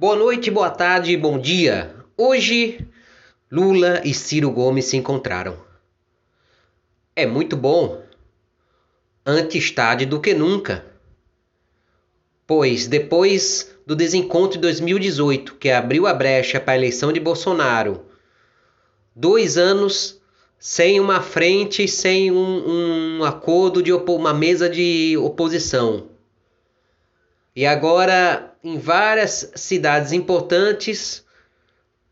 Boa noite, boa tarde, bom dia. Hoje, Lula e Ciro Gomes se encontraram. É muito bom, antes tarde do que nunca. Pois depois do desencontro de 2018, que abriu a brecha para a eleição de Bolsonaro, dois anos sem uma frente, sem um, um acordo de uma mesa de oposição. E agora em várias cidades importantes,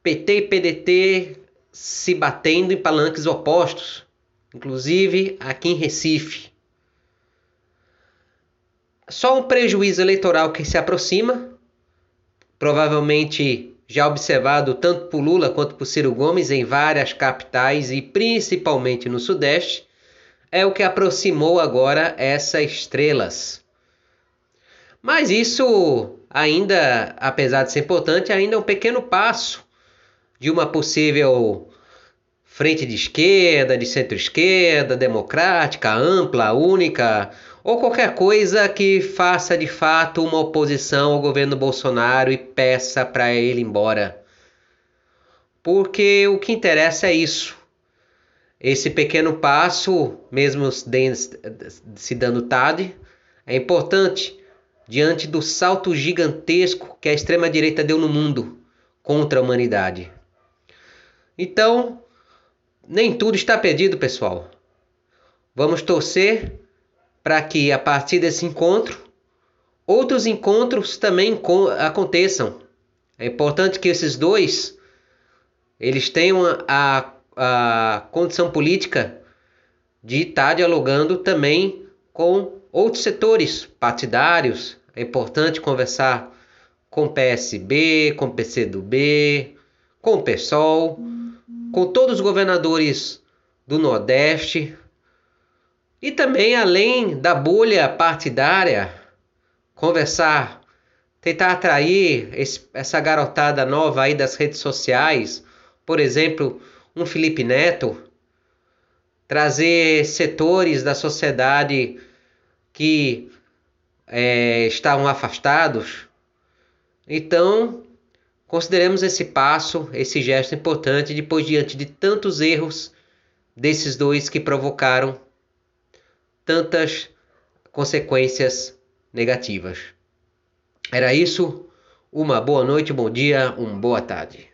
PT e PDT se batendo em palanques opostos, inclusive aqui em Recife. Só um prejuízo eleitoral que se aproxima, provavelmente já observado tanto por Lula quanto por Ciro Gomes em várias capitais e principalmente no Sudeste, é o que aproximou agora essas estrelas. Mas isso ainda, apesar de ser importante, ainda é um pequeno passo de uma possível frente de esquerda, de centro-esquerda, democrática, ampla, única, ou qualquer coisa que faça de fato uma oposição ao governo Bolsonaro e peça para ele embora. Porque o que interessa é isso. Esse pequeno passo, mesmo se dando tarde, é importante diante do salto gigantesco que a extrema-direita deu no mundo contra a humanidade. Então, nem tudo está perdido, pessoal. Vamos torcer para que a partir desse encontro outros encontros também aconteçam. É importante que esses dois eles tenham a, a condição política de estar dialogando também com outros setores partidários. É importante conversar com PSB, com PCdoB, com o PSOL, com todos os governadores do Nordeste e também além da bolha partidária, conversar, tentar atrair esse, essa garotada nova aí das redes sociais, por exemplo, um Felipe Neto, trazer setores da sociedade que é, estavam afastados. Então, consideremos esse passo, esse gesto importante, depois diante de tantos erros desses dois que provocaram tantas consequências negativas. Era isso. Uma boa noite, bom dia, uma boa tarde.